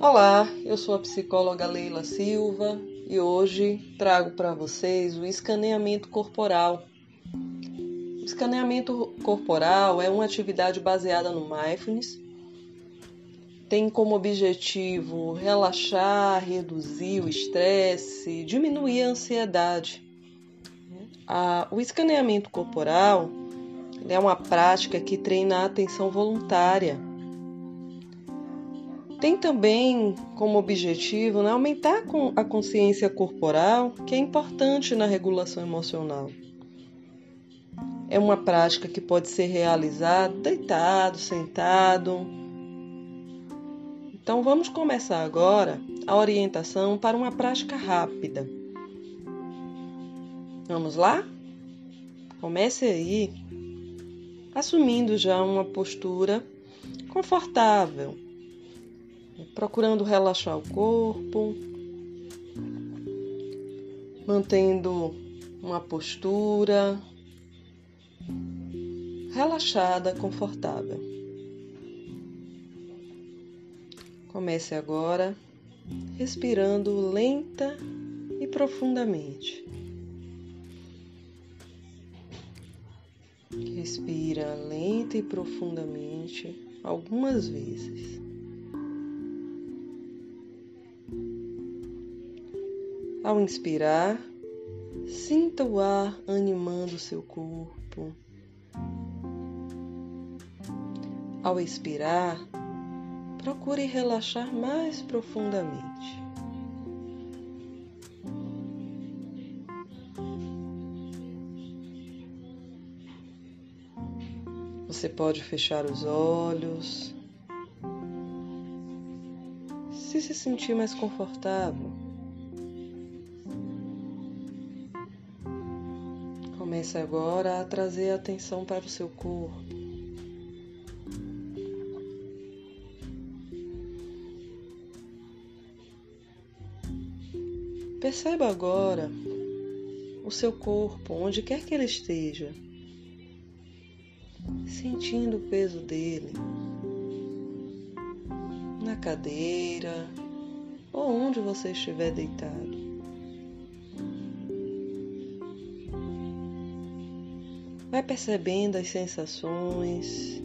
Olá, eu sou a psicóloga Leila Silva e hoje trago para vocês o escaneamento corporal. O escaneamento corporal é uma atividade baseada no mindfulness. Tem como objetivo relaxar, reduzir o estresse, diminuir a ansiedade. o escaneamento corporal é uma prática que treina a atenção voluntária tem também como objetivo né, aumentar a consciência corporal, que é importante na regulação emocional. É uma prática que pode ser realizada deitado, sentado. Então vamos começar agora a orientação para uma prática rápida. Vamos lá? Comece aí assumindo já uma postura confortável procurando relaxar o corpo, mantendo uma postura relaxada, confortável. Comece agora respirando lenta e profundamente. Respira lenta e profundamente algumas vezes. Ao inspirar, sinta o ar animando seu corpo. Ao expirar, procure relaxar mais profundamente. Você pode fechar os olhos, se se sentir mais confortável. Comece agora a trazer a atenção para o seu corpo. Perceba agora o seu corpo, onde quer que ele esteja, sentindo o peso dele na cadeira ou onde você estiver deitado. Vai percebendo as sensações.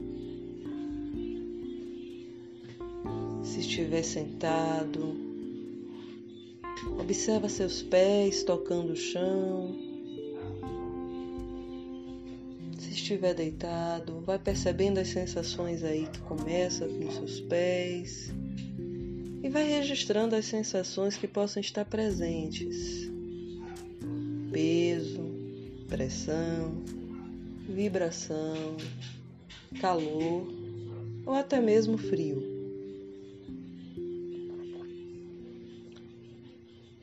Se estiver sentado, observa seus pés tocando o chão. Se estiver deitado, vai percebendo as sensações aí que começa com seus pés e vai registrando as sensações que possam estar presentes. Peso, pressão, vibração, calor ou até mesmo frio.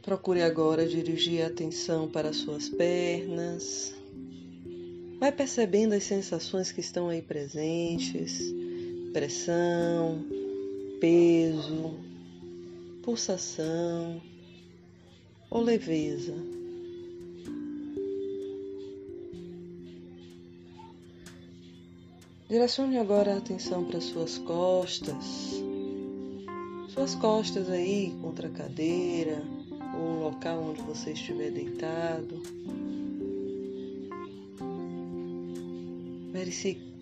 Procure agora dirigir a atenção para suas pernas. Vai percebendo as sensações que estão aí presentes: pressão, peso, pulsação ou leveza. Direcione agora a atenção para suas costas, suas costas aí contra a cadeira ou o local onde você estiver deitado.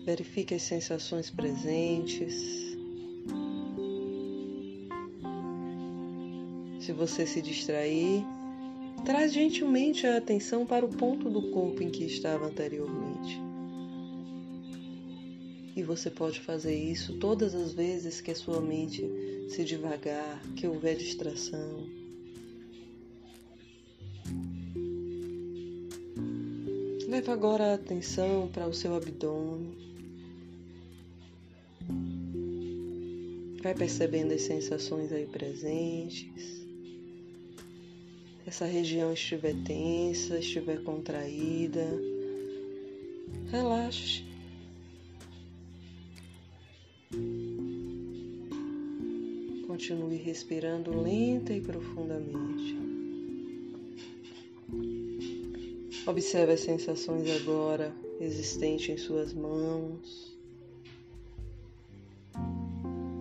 Verifique as sensações presentes. Se você se distrair, traz gentilmente a atenção para o ponto do corpo em que estava anteriormente. E você pode fazer isso todas as vezes que a sua mente se devagar, que houver distração. Leve agora a atenção para o seu abdômen. Vai percebendo as sensações aí presentes. Se essa região estiver tensa, estiver contraída, relaxe. Continue respirando lenta e profundamente. Observe as sensações agora existentes em suas mãos.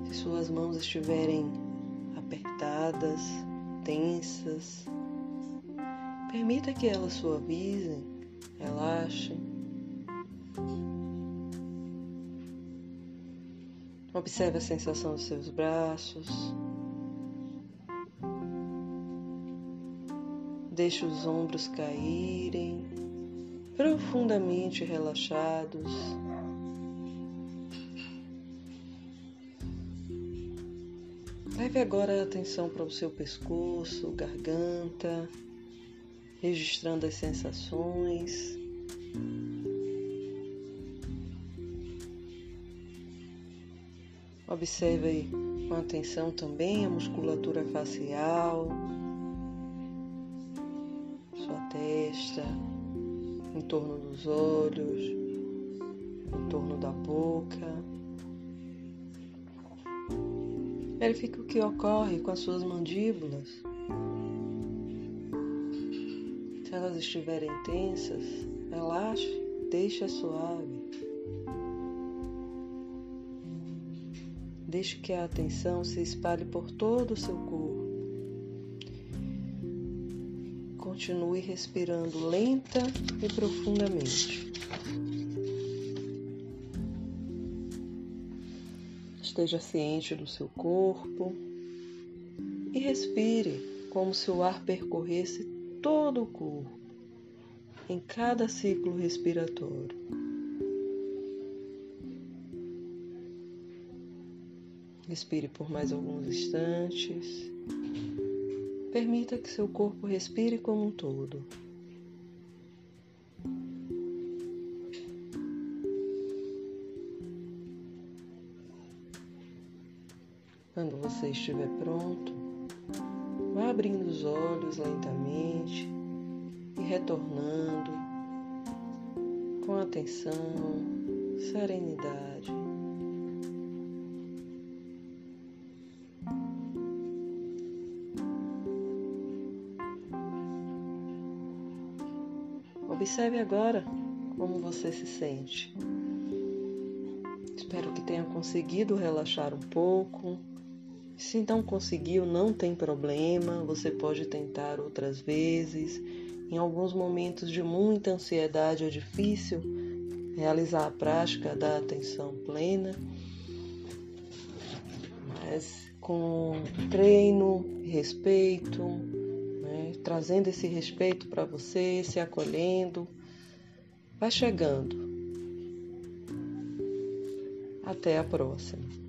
Se suas mãos estiverem pesadas, tensas. Permita que elas suavizem, relaxem. Observe a sensação dos seus braços. Deixe os ombros caírem, profundamente relaxados. Leve agora a atenção para o seu pescoço, garganta, registrando as sensações. Observe com atenção também a musculatura facial, sua testa, em torno dos olhos, em torno da boca. Verifique o que ocorre com as suas mandíbulas. Se elas estiverem tensas, relaxe, deixe-as suave. Deixe que a atenção se espalhe por todo o seu corpo. Continue respirando lenta e profundamente. Esteja ciente do seu corpo e respire como se o ar percorresse todo o corpo em cada ciclo respiratório. Respire por mais alguns instantes. Permita que seu corpo respire como um todo. Quando você estiver pronto, vá abrindo os olhos lentamente e retornando com atenção, serenidade. Observe agora como você se sente. Espero que tenha conseguido relaxar um pouco, se não conseguiu, não tem problema, você pode tentar outras vezes. Em alguns momentos de muita ansiedade é difícil realizar a prática da atenção plena, mas com treino, respeito, trazendo esse respeito para você, se acolhendo, vai chegando. Até a próxima.